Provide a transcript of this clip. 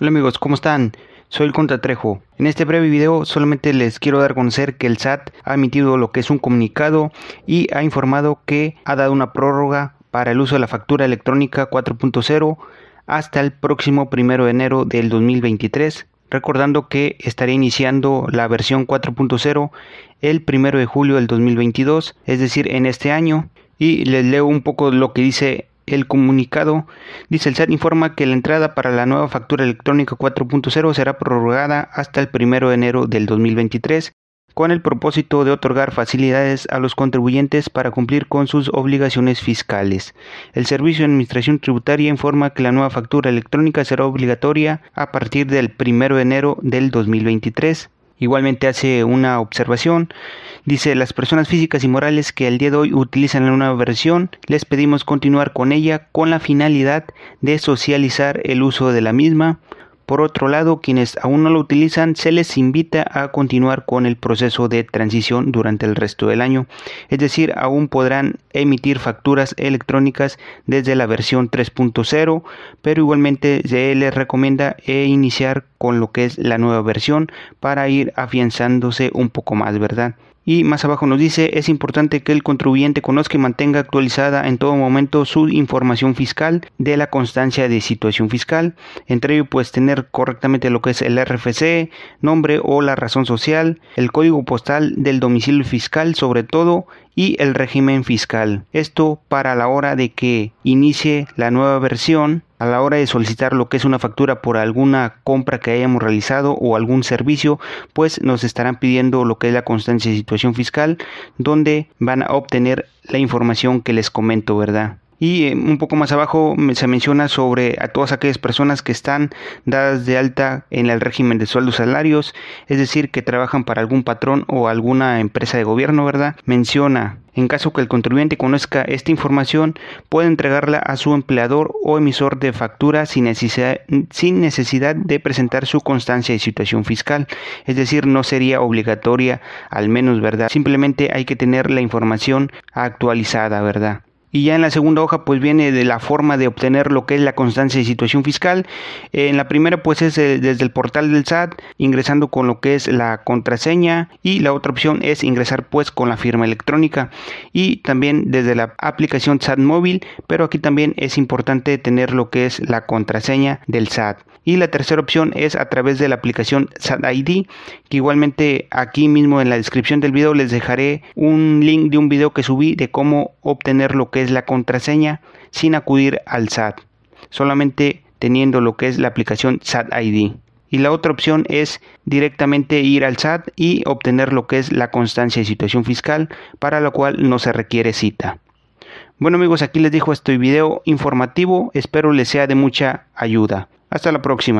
Hola amigos, ¿cómo están? Soy el Contratrejo. En este breve video solamente les quiero dar a conocer que el SAT ha emitido lo que es un comunicado y ha informado que ha dado una prórroga para el uso de la factura electrónica 4.0 hasta el próximo primero de enero del 2023 recordando que estaré iniciando la versión 4.0 el primero de julio del 2022, es decir, en este año. Y les leo un poco lo que dice el comunicado dice el SAT informa que la entrada para la nueva factura electrónica 4.0 será prorrogada hasta el 1 de enero del 2023 con el propósito de otorgar facilidades a los contribuyentes para cumplir con sus obligaciones fiscales. El Servicio de Administración Tributaria informa que la nueva factura electrónica será obligatoria a partir del 1 de enero del 2023. Igualmente hace una observación. Dice, las personas físicas y morales que al día de hoy utilizan la nueva versión, les pedimos continuar con ella con la finalidad de socializar el uso de la misma por otro lado, quienes aún no lo utilizan, se les invita a continuar con el proceso de transición durante el resto del año. Es decir, aún podrán emitir facturas electrónicas desde la versión 3.0, pero igualmente se les recomienda iniciar con lo que es la nueva versión para ir afianzándose un poco más, ¿verdad? Y más abajo nos dice, es importante que el contribuyente conozca y mantenga actualizada en todo momento su información fiscal de la constancia de situación fiscal. Entre ello, pues tener correctamente lo que es el RFC, nombre o la razón social, el código postal del domicilio fiscal sobre todo y el régimen fiscal. Esto para la hora de que inicie la nueva versión a la hora de solicitar lo que es una factura por alguna compra que hayamos realizado o algún servicio, pues nos estarán pidiendo lo que es la constancia de situación fiscal, donde van a obtener la información que les comento, ¿verdad? Y eh, un poco más abajo se menciona sobre a todas aquellas personas que están dadas de alta en el régimen de sueldos salarios, es decir, que trabajan para algún patrón o alguna empresa de gobierno, ¿verdad? Menciona en caso que el contribuyente conozca esta información, puede entregarla a su empleador o emisor de factura sin necesidad, sin necesidad, de presentar su constancia de situación fiscal. Es decir, no sería obligatoria, al menos, ¿verdad? Simplemente hay que tener la información actualizada, ¿verdad? Y ya en la segunda hoja pues viene de la forma de obtener lo que es la constancia de situación fiscal. En la primera pues es eh, desde el portal del SAT ingresando con lo que es la contraseña y la otra opción es ingresar pues con la firma electrónica y también desde la aplicación SAT móvil, pero aquí también es importante tener lo que es la contraseña del SAT. Y la tercera opción es a través de la aplicación SAT ID, que igualmente aquí mismo en la descripción del video les dejaré un link de un video que subí de cómo obtener lo es la contraseña sin acudir al SAT, solamente teniendo lo que es la aplicación SAT ID. Y la otra opción es directamente ir al SAT y obtener lo que es la constancia de situación fiscal, para lo cual no se requiere cita. Bueno amigos, aquí les dejo este video informativo, espero les sea de mucha ayuda. Hasta la próxima.